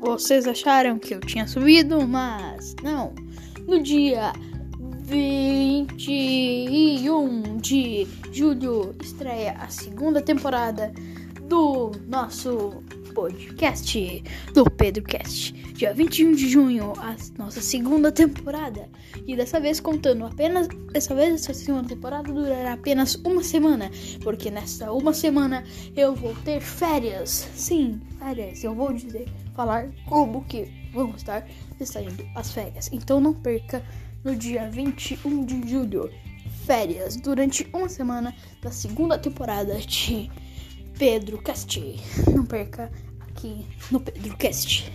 Vocês acharam que eu tinha subido, mas não. No dia 21 de julho estreia a segunda temporada do nosso podcast do PedroCast. Dia 21 de junho, a nossa segunda temporada. E dessa vez contando apenas. Dessa vez, essa segunda temporada durará apenas uma semana. Porque nessa uma semana eu vou ter férias. Sim, férias. Eu vou dizer, falar como que vão estar saindo as férias. Então não perca no dia 21 de julho. Férias durante uma semana da segunda temporada de Pedro Cast. Não perca aqui no Pedro Cast.